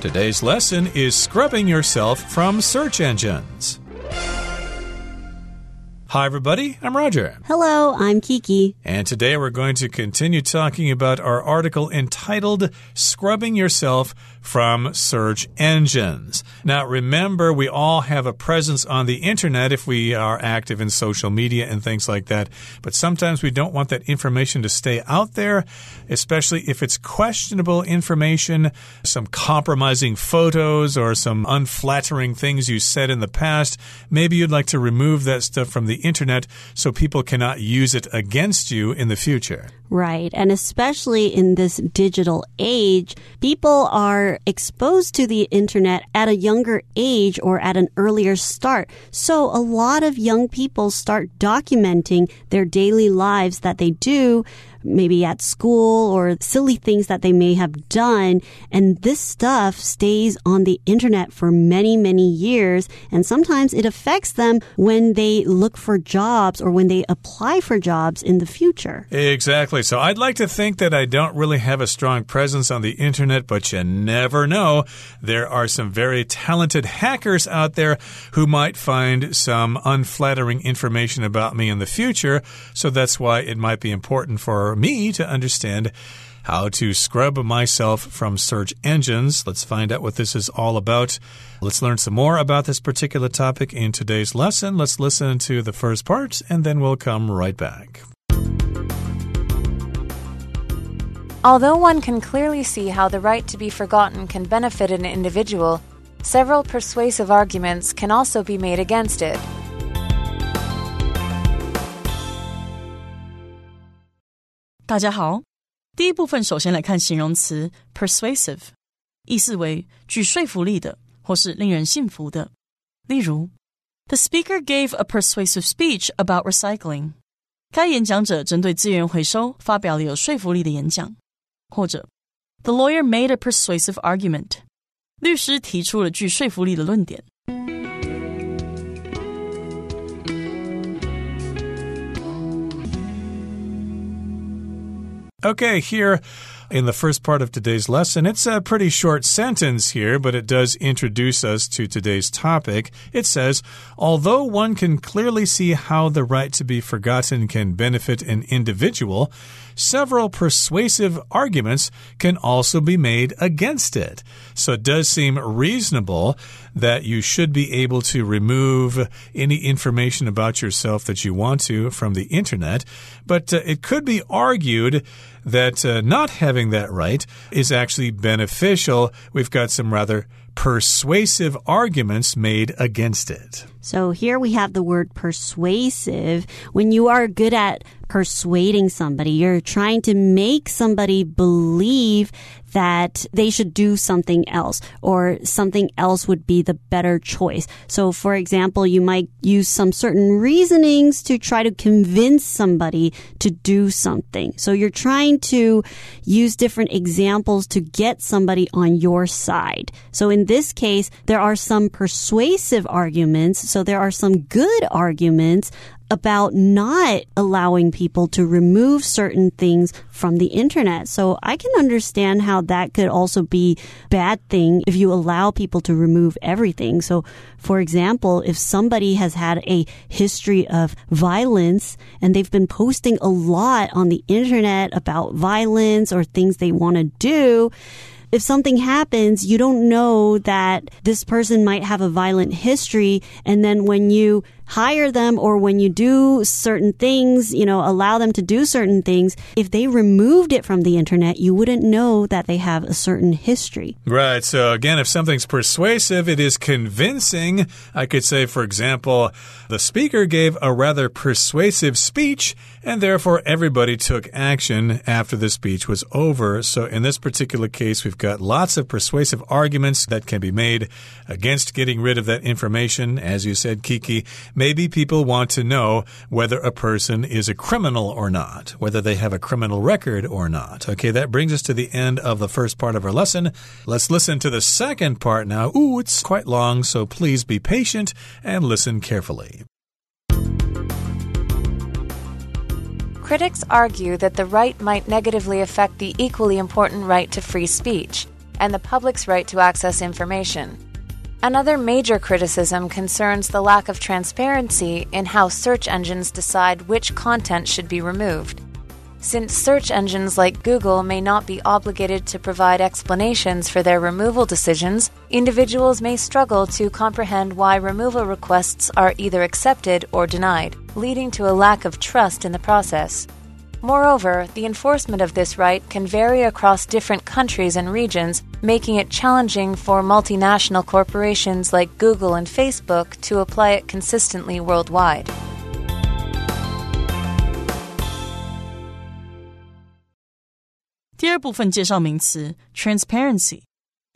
Today's lesson is scrubbing yourself from search engines. Hi, everybody. I'm Roger. Hello, I'm Kiki. And today we're going to continue talking about our article entitled Scrubbing Yourself from search engines. Now, remember, we all have a presence on the internet if we are active in social media and things like that. But sometimes we don't want that information to stay out there, especially if it's questionable information, some compromising photos, or some unflattering things you said in the past. Maybe you'd like to remove that stuff from the internet so people cannot use it against you in the future. Right. And especially in this digital age, people are exposed to the internet at a younger age or at an earlier start. So a lot of young people start documenting their daily lives that they do maybe at school or silly things that they may have done. And this stuff stays on the internet for many, many years. And sometimes it affects them when they look for jobs or when they apply for jobs in the future. Exactly. So I'd like to think that I don't really have a strong presence on the internet, but you never know. There are some very talented hackers out there who might find some unflattering information about me in the future. So that's why it might be important for me to understand how to scrub myself from search engines. Let's find out what this is all about. Let's learn some more about this particular topic in today's lesson. Let's listen to the first part and then we'll come right back. Although one can clearly see how the right to be forgotten can benefit an individual, several persuasive arguments can also be made against it. 大家好，第一部分首先来看形容词 persuasive，意思为具说服力的或是令人信服的。例如，The speaker gave a persuasive speech about recycling。该演讲者针对资源回收发表了有说服力的演讲。或者，The lawyer made a persuasive argument。律师提出了具说服力的论点。Okay, here in the first part of today's lesson, it's a pretty short sentence here, but it does introduce us to today's topic. It says, Although one can clearly see how the right to be forgotten can benefit an individual, several persuasive arguments can also be made against it. So it does seem reasonable that you should be able to remove any information about yourself that you want to from the internet. But uh, it could be argued that uh, not having that right is actually beneficial. We've got some rather persuasive arguments made against it. So here we have the word persuasive. When you are good at persuading somebody, you're trying to make somebody believe that they should do something else or something else would be the better choice. So, for example, you might use some certain reasonings to try to convince somebody to do something. So you're trying to use different examples to get somebody on your side. So in this case, there are some persuasive arguments. So there are some good arguments about not allowing people to remove certain things from the internet. So I can understand how that could also be bad thing if you allow people to remove everything. So for example, if somebody has had a history of violence and they've been posting a lot on the internet about violence or things they want to do, if something happens, you don't know that this person might have a violent history. And then when you hire them or when you do certain things, you know, allow them to do certain things, if they removed it from the internet, you wouldn't know that they have a certain history. Right. So again, if something's persuasive, it is convincing. I could say, for example, the speaker gave a rather persuasive speech and therefore everybody took action after the speech was over. So in this particular case, we've got lots of persuasive arguments that can be made against getting rid of that information. As you said, Kiki, maybe people want to know whether a person is a criminal or not, whether they have a criminal record or not. Okay, that brings us to the end of the first part of our lesson. Let's listen to the second part now. Ooh, it's quite long, so please be patient and listen carefully. Critics argue that the right might negatively affect the equally important right to free speech. and the public's right to access information. Another major criticism concerns the lack of transparency in how search engines decide which content should be removed. Since search engines like Google may not be obligated to provide explanations for their removal decisions, individuals may struggle to comprehend why removal requests are either accepted or denied, leading to a lack of trust in the process. Moreover, the enforcement of this right can vary across different countries and regions, making it challenging for multinational corporations like Google and Facebook to apply it consistently worldwide. 第二部分介绍名词 transparency，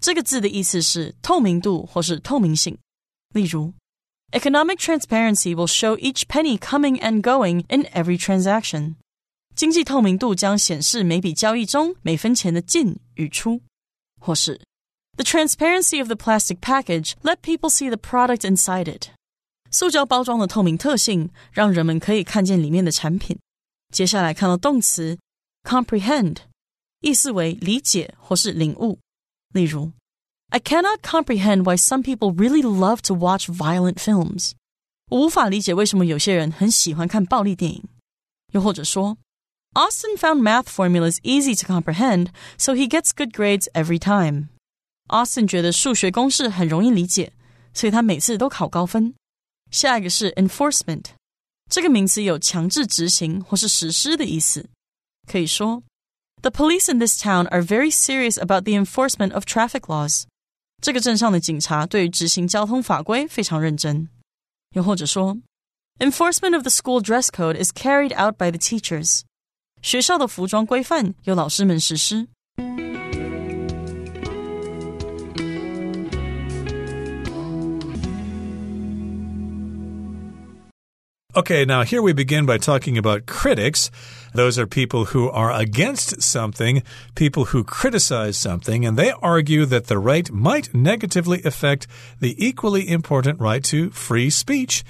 这个字的意思是透明度或是透明性。例如，economic transparency will show each penny coming and going in every transaction。 经济透明度将显示每笔交易中每分钱的进与出，或是 The transparency of the plastic package let people see the product inside it。塑胶包装的透明特性让人们可以看见里面的产品。接下来看到动词 comprehend，意思为理解或是领悟。例如，I cannot comprehend why some people really love to watch violent films。我无法理解为什么有些人很喜欢看暴力电影。又或者说。 Austin found math formulas easy to comprehend, so he gets good grades every time. Austin 觉得数学公式很容易理解，所以他每次都考高分。下一个是 enforcement，这个名词有强制执行或是实施的意思。可以说，The police in this town are very serious about the enforcement of traffic laws。这个镇上的警察对于执行交通法规非常认真。又或者说，Enforcement of the school dress code is carried out by the teachers。 学校的服装规范由老师们实施。Okay, now here we begin by talking about critics. Those are people who are against something, people who criticize something, and they argue that the right might negatively affect the equally important right to free speech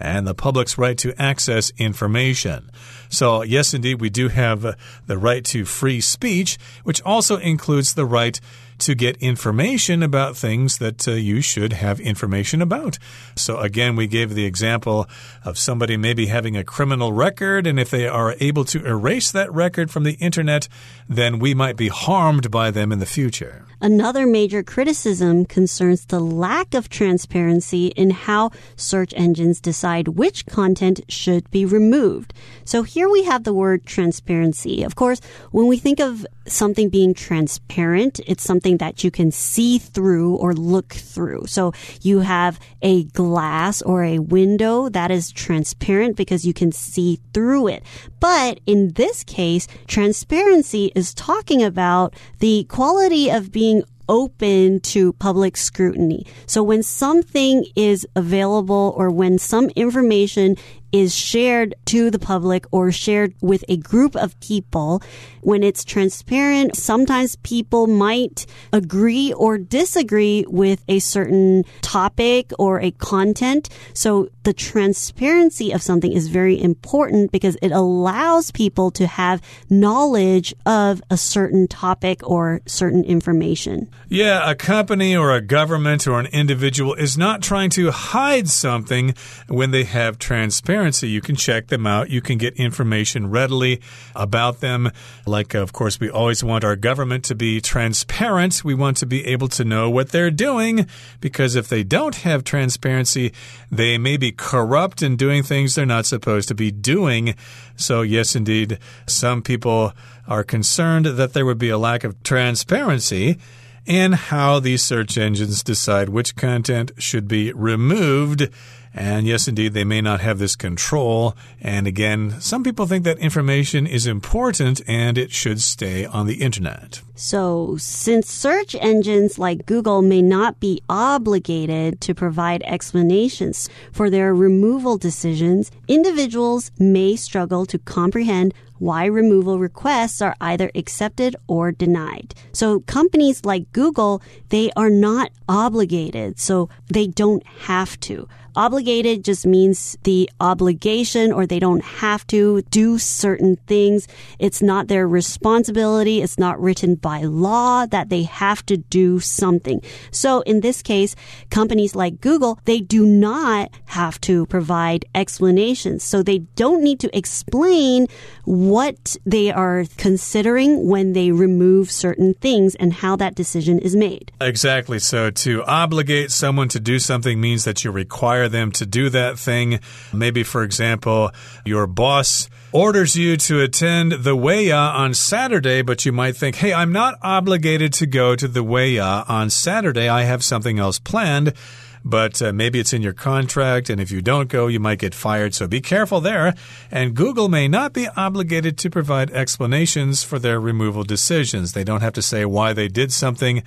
and the public's right to access information. So, yes, indeed, we do have the right to free speech, which also includes the right to get information about things that uh, you should have information about. So, again, we gave the example of somebody maybe having a criminal record, and if they are able to erase that record from the internet, then we might be harmed by them in the future. Another major criticism concerns the lack of transparency in how search engines decide which content should be removed. So here we have the word transparency. Of course, when we think of something being transparent, it's something that you can see through or look through. So you have a glass or a window that is transparent because you can see through it. But in this case, transparency is talking about the quality of being being open to public scrutiny. So when something is available or when some information is shared to the public or shared with a group of people, when it's transparent, sometimes people might agree or disagree with a certain topic or a content. So the transparency of something is very important because it allows people to have knowledge of a certain topic or certain information. Yeah, a company or a government or an individual is not trying to hide something when they have transparency. You can check them out, you can get information readily about them. Like, of course, we always want our government to be transparent. We want to be able to know what they're doing because if they don't have transparency, they may be corrupt and doing things they're not supposed to be doing. So, yes, indeed, some people are concerned that there would be a lack of transparency in how these search engines decide which content should be removed. And yes, indeed, they may not have this control. And again, some people think that information is important and it should stay on the internet. So, since search engines like Google may not be obligated to provide explanations for their removal decisions, individuals may struggle to comprehend why removal requests are either accepted or denied. So companies like Google, they are not obligated, so they don't have to. Obligated just means the obligation or they don't have to do certain things. It's not their responsibility. It's not written by law that they have to do something. So in this case, companies like Google, they do not have to provide explanations. So they don't need to explain what they are considering when they remove certain things and how that decision is made. Exactly. So to obligate someone to do something means that you require them to do that thing. Maybe, for example, your boss orders you to attend the Weiya on Saturday, but you might think, hey, I'm not obligated to go to the Weiya on Saturday. I have something else planned but uh, maybe it's in your contract, and if you don't go, you might get fired. So be careful there. And Google may not be obligated to provide explanations for their removal decisions. They don't have to say why they did something.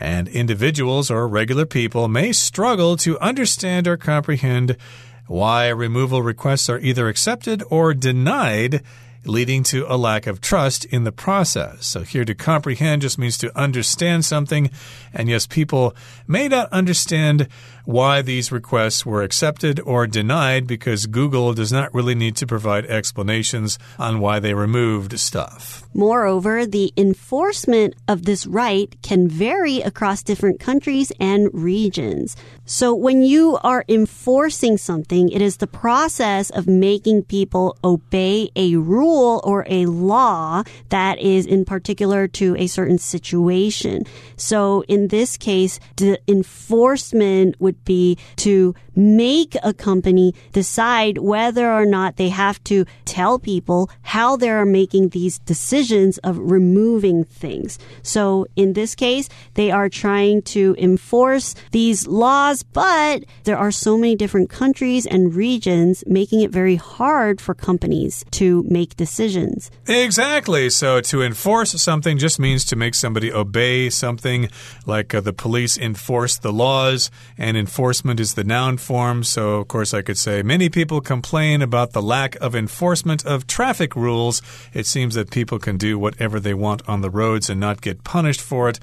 And individuals or regular people may struggle to understand or comprehend why removal requests are either accepted or denied leading to a lack of trust in the process. So, here to comprehend just means to understand something. And yes, people may not understand why these requests were accepted or denied because Google does not really need to provide explanations on why they removed stuff. Moreover, the enforcement of this right can vary across different countries and regions. So when you are enforcing something, it is the process of making people obey a rule or a law that is in particular to a certain situation. So in this case, the enforcement would be to make a company decide whether or not they have to tell people how they're making these decisions of removing things. So in this case, they are trying to enforce these laws, but there are so many different countries and regions making it very hard for companies to make decisions. Exactly. So to enforce something just means to make somebody obey something like uh, the police enforce the laws and enforcement is the noun form. So, of course, I could say many people complain about the lack of enforcement of traffic rules. It seems that people can do whatever they want on the roads and not get punished for it.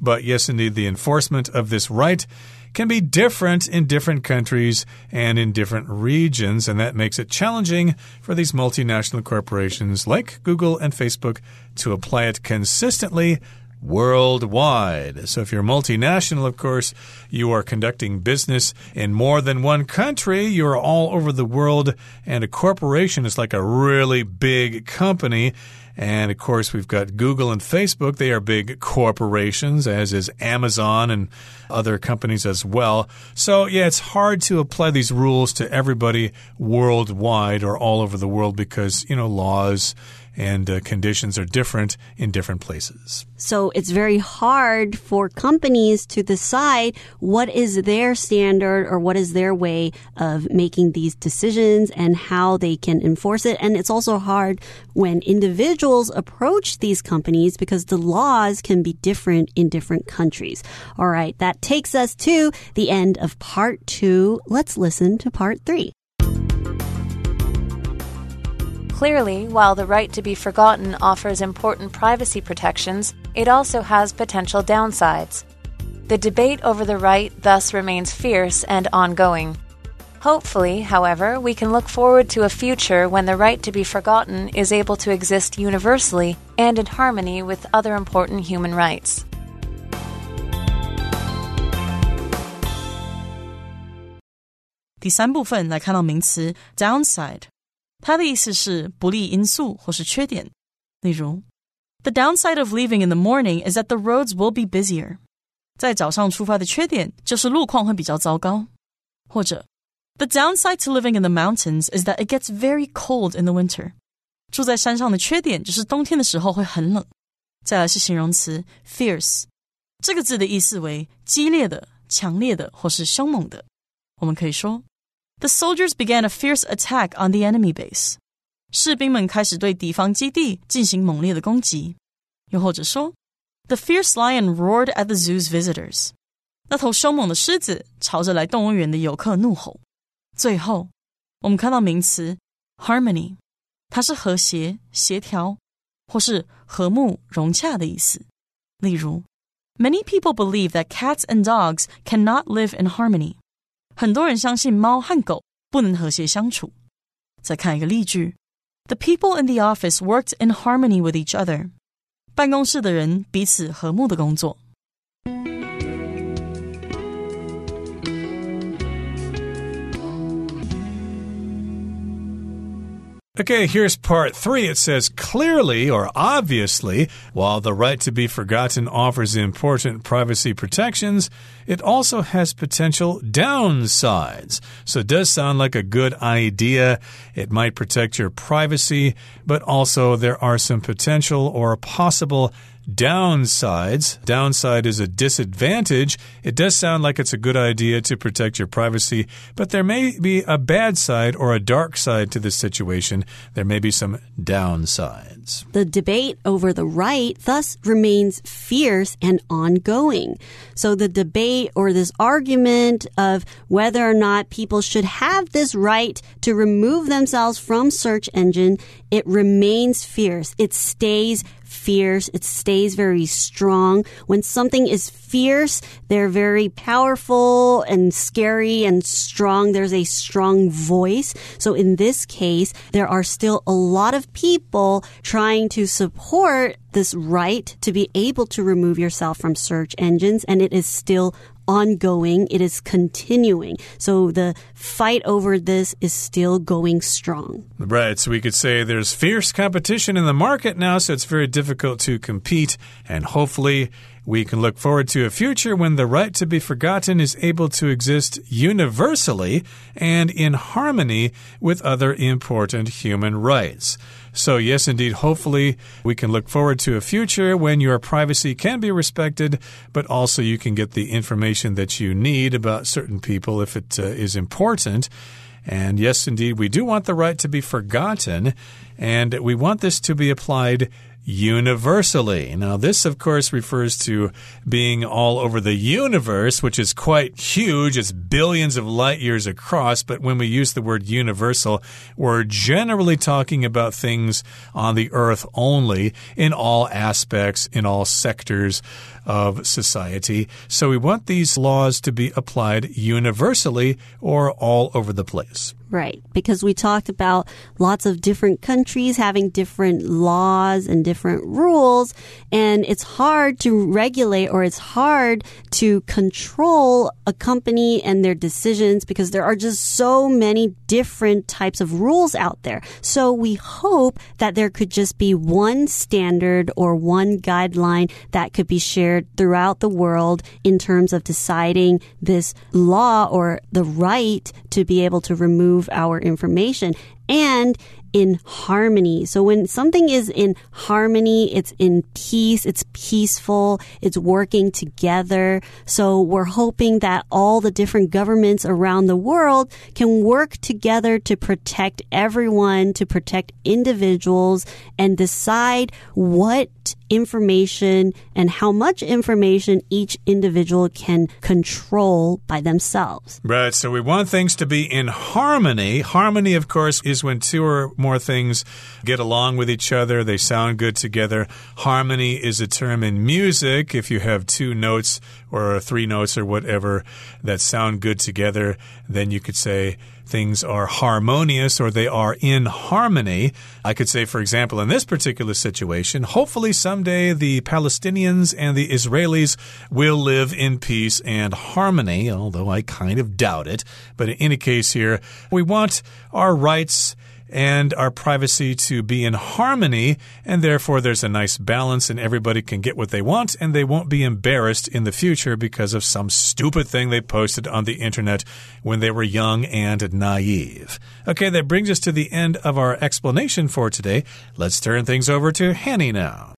But yes, indeed, the enforcement of this right can be different in different countries and in different regions, and that makes it challenging for these multinational corporations like Google and Facebook to apply it consistently worldwide. So if you're multinational, of course, you are conducting business in more than one country. You're all over the world, and a corporation is like a really big company. And of course, we've got Google and Facebook. They are big corporations, as is Amazon and other companies as well. So, yeah, it's hard to apply these rules to everybody worldwide or all over the world because, you know, laws and uh, conditions are different in different places. So it's very hard for companies to decide what is their standard or what is their way of making these decisions and how they can enforce it. And it's also hard when individuals approach these companies because the laws can be different in different countries. All right, that takes us to the end of part two. Let's listen to part three. Clearly, while the right to be forgotten offers important privacy protections, it also has potential downsides. The debate over the right thus remains fierce and ongoing. Hopefully, however, we can look forward to a future when the right to be forgotten is able to exist universally and in harmony with other important human rights. downside 它的意思是不利因素或是缺点。例如，The downside of leaving in the morning is that the roads will be busier。在早上出发的缺点就是路况会比较糟糕。或者，The downside to living in the mountains is that it gets very cold in the winter。住在山上的缺点就是冬天的时候会很冷。再来是形容词 fierce，这个字的意思为激烈的、强烈的或是凶猛的。我们可以说。 the soldiers began a fierce attack on the enemy base. 士兵们开始对敌方基地进行猛烈的攻击。又或者说，The fierce lion roared at the zoo's visitors. 那头凶猛的狮子朝着来动物园的游客怒吼。最后，我们看到名词 harmony，它是和谐、协调或是和睦、融洽的意思。例如，Many people believe that cats and dogs cannot live in harmony. 很多人相信猫和狗不能和谐相处。再看一个例句：The people in the office worked in harmony with each other. 办公室的人彼此和睦的工作。Okay, here's part three. It says clearly or obviously, while the right to be forgotten offers important privacy protections, it also has potential downsides. So it does sound like a good idea. It might protect your privacy, but also there are some potential or possible downsides. Downside is a disadvantage. It does sound like it's a good idea to protect your privacy, but there may be a bad side or a dark side to this situation. There may be some downsides. The debate over the right thus remains fierce and ongoing. So the debate or this argument of whether or not people should have this right to remove themselves from search engine, it remains fierce. It stays fierce. It stays very strong. When something is fierce, they're very powerful and scary and strong. There's a strong voice. So in this case, there are still a lot of people trying to support this right to be able to remove yourself from search engines, and it is still ongoing. It is continuing. So the fight over this is still going strong. Right. So we could say there's fierce competition in the market now, so it's very difficult to compete. And hopefully, we can look forward to a future when the right to be forgotten is able to exist universally and in harmony with other important human rights. So, yes, indeed, hopefully we can look forward to a future when your privacy can be respected, but also you can get the information that you need about certain people if it uh, is important. And yes, indeed, we do want the right to be forgotten, and we want this to be applied universally. Now, this, of course, refers to being all over the universe, which is quite huge. It's billions of light years across. But when we use the word universal, we're generally talking about things on the earth only in all aspects, in all sectors of society. So we want these laws to be applied universally or all over the place. Right. Because we talked about lots of different countries having different laws and different rules. And it's hard to regulate or it's hard to control a company and their decisions because there are just so many different types of rules out there. So we hope that there could just be one standard or one guideline that could be shared throughout the world in terms of deciding this law or the right to be able to remove our information. And in harmony. So when something is in harmony, it's in peace, it's peaceful, it's working together. So we're hoping that all the different governments around the world can work together to protect everyone, to protect individuals and decide what information and how much information each individual can control by themselves. Right. So we want things to be in harmony. Harmony, of course, is when two or more things get along with each other, they sound good together. Harmony is a term in music. If you have two notes or three notes or whatever that sound good together, then you could say, things are harmonious or they are in harmony. I could say, for example, in this particular situation, hopefully someday the Palestinians and the Israelis will live in peace and harmony, although I kind of doubt it. But in any case, here, we want our rights and our privacy to be in harmony, and therefore there's a nice balance, and everybody can get what they want, and they won't be embarrassed in the future because of some stupid thing they posted on the internet when they were young and naive. Okay, that brings us to the end of our explanation for today. Let's turn things over to Hanny now.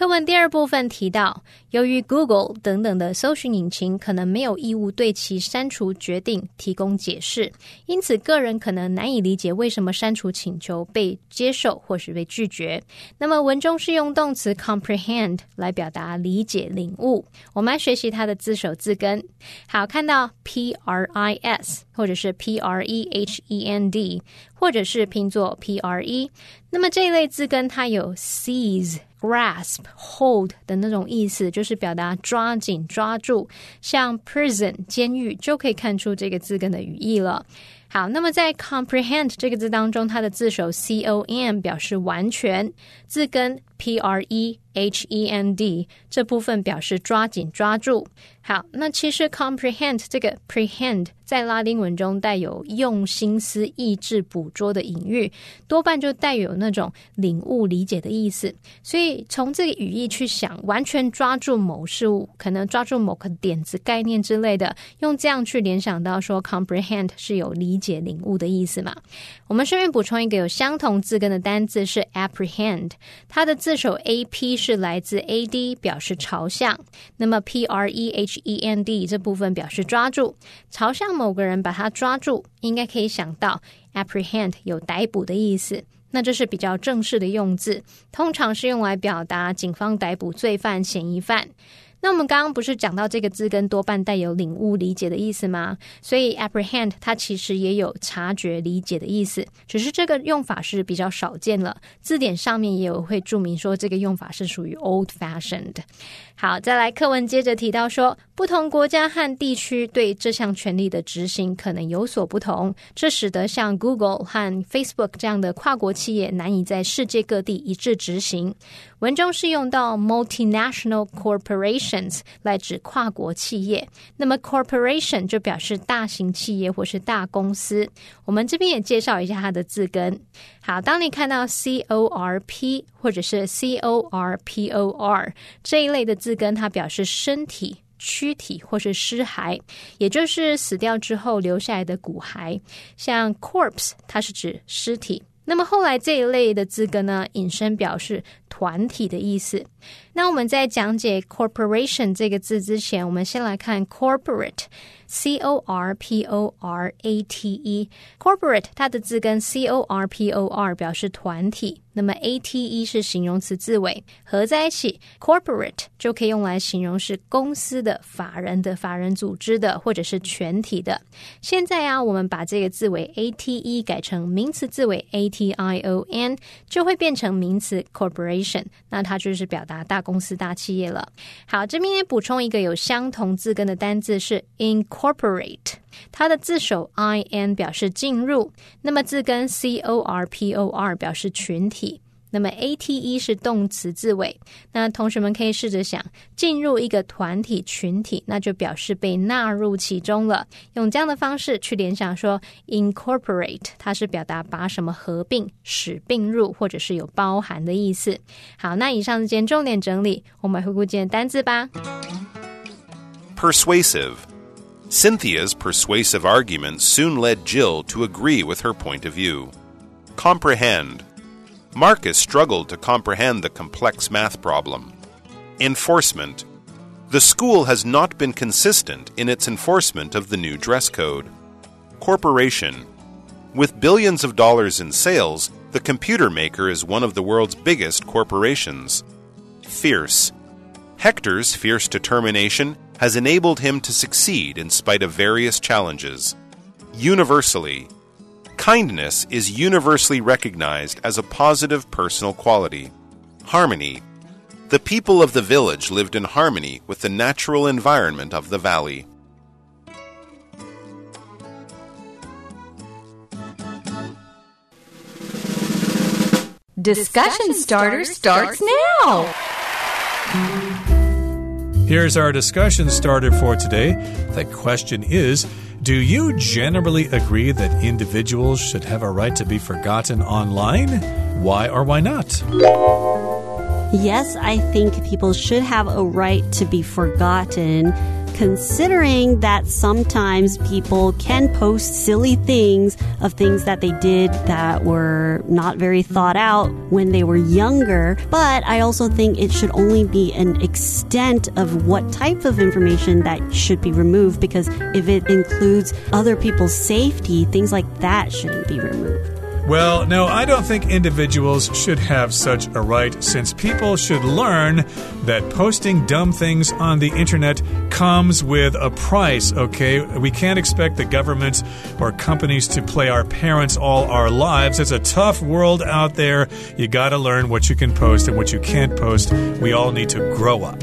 课文第二部分提到，由于 Google 等等的搜寻引擎可能没有义务对其删除决定提供解释，因此个人可能难以理解为什么删除请求被接受或是被拒绝。那么文中是用动词 comprehend 来表达理解、领悟。我们来学习它的字首字根。好，看到 p r i s 或者是 p r e h e n d，或者是拼作 p r e。那么这一类字根它有 seize。grasp、hold 的那种意思，就是表达抓紧、抓住。像 prison 监狱就可以看出这个字根的语义了。好，那么在 comprehend 这个字当中，它的字首 c o m 表示完全，字根 p r e h e n d 这部分表示抓紧、抓住。好，那其实 comprehend 这个 prehend 在拉丁文中带有用心思、意志捕捉的隐喻，多半就带有那种领悟、理解的意思。所以从这个语义去想，完全抓住某事物，可能抓住某个点子、概念之类的，用这样去联想到说 comprehend 是有理解、领悟的意思嘛？我们顺便补充一个有相同字根的单字是 apprehend，它的字这首 a p 是来自 a d，表示朝向。那么 P R E H E N D 这部分表示抓住，朝向某个人把他抓住，应该可以想到 apprehend 有逮捕的意思。那这是比较正式的用字，通常是用来表达警方逮捕罪犯、嫌疑犯。那我们刚刚不是讲到这个字根多半带有领悟、理解的意思吗？所以 apprehend 它其实也有察觉、理解的意思，只是这个用法是比较少见了。字典上面也有会注明说这个用法是属于 old-fashioned。好，再来课文接着提到说，不同国家和地区对这项权利的执行可能有所不同，这使得像 Google 和 Facebook 这样的跨国企业难以在世界各地一致执行。文中是用到 multinational corporations 来指跨国企业，那么 corporation 就表示大型企业或是大公司。我们这边也介绍一下它的字根。好，当你看到 c o r p 或者是 c o r p o r 这一类的字。根它表示身体、躯体或是尸骸，也就是死掉之后留下来的骨骸。像 corpse，它是指尸体。那么后来这一类的字根呢，引申表示团体的意思。那我们在讲解 corporation 这个字之前，我们先来看 corporate。C O R P O R A T E，corporate 它的字根 C O R P O R 表示团体，那么 A T E 是形容词字尾，合在一起，corporate 就可以用来形容是公司的、法人的、法人组织的，或者是全体的。现在啊，我们把这个字尾 A T E 改成名词字尾 A T I O N，就会变成名词 corporation，那它就是表达大公司、大企业了。好，这边也补充一个有相同字根的单字是 in。Corporate，它的字首 i n 表示进入，那么字根 c o r p o r 表示群体，那么 a t e 是动词字尾。那同学们可以试着想，进入一个团体群体，那就表示被纳入其中了。用这样的方式去联想说，incorporate 它是表达把什么合并、使并入，或者是有包含的意思。好，那以上是今天重点整理，我们回顾今天单字吧。Persuasive。Cynthia's persuasive arguments soon led Jill to agree with her point of view. Comprehend. Marcus struggled to comprehend the complex math problem. Enforcement. The school has not been consistent in its enforcement of the new dress code. Corporation. With billions of dollars in sales, the computer maker is one of the world's biggest corporations. Fierce. Hector's fierce determination has enabled him to succeed in spite of various challenges. Universally, kindness is universally recognized as a positive personal quality. Harmony, the people of the village lived in harmony with the natural environment of the valley. Discussion starter starts now. Here's our discussion starter for today. The question is Do you generally agree that individuals should have a right to be forgotten online? Why or why not? Yes, I think people should have a right to be forgotten considering that sometimes people can post silly things of things that they did that were not very thought out when they were younger. But I also think it should only be an extent of what type of information that should be removed because if it includes other people's safety, things like that shouldn't be removed. Well, no, I don't think individuals should have such a right since people should learn that posting dumb things on the internet comes with a price, okay? We can't expect the governments or companies to play our parents all our lives. It's a tough world out there. You gotta learn what you can post and what you can't post. We all need to grow up.